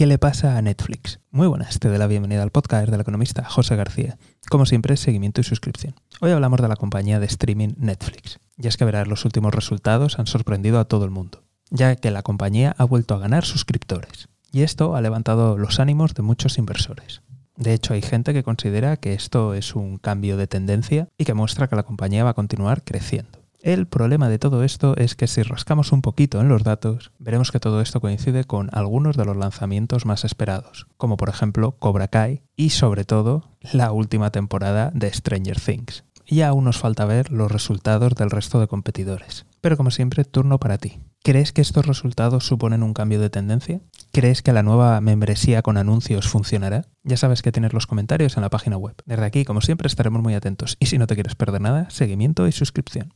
¿Qué le pasa a Netflix? Muy buenas, te doy la bienvenida al podcast del economista José García. Como siempre, seguimiento y suscripción. Hoy hablamos de la compañía de streaming Netflix. Y es que verás, los últimos resultados han sorprendido a todo el mundo, ya que la compañía ha vuelto a ganar suscriptores. Y esto ha levantado los ánimos de muchos inversores. De hecho, hay gente que considera que esto es un cambio de tendencia y que muestra que la compañía va a continuar creciendo. El problema de todo esto es que si rascamos un poquito en los datos, veremos que todo esto coincide con algunos de los lanzamientos más esperados, como por ejemplo Cobra Kai y sobre todo la última temporada de Stranger Things. Y aún nos falta ver los resultados del resto de competidores. Pero como siempre, turno para ti. ¿Crees que estos resultados suponen un cambio de tendencia? ¿Crees que la nueva membresía con anuncios funcionará? Ya sabes que tienes los comentarios en la página web. Desde aquí, como siempre, estaremos muy atentos y si no te quieres perder nada, seguimiento y suscripción.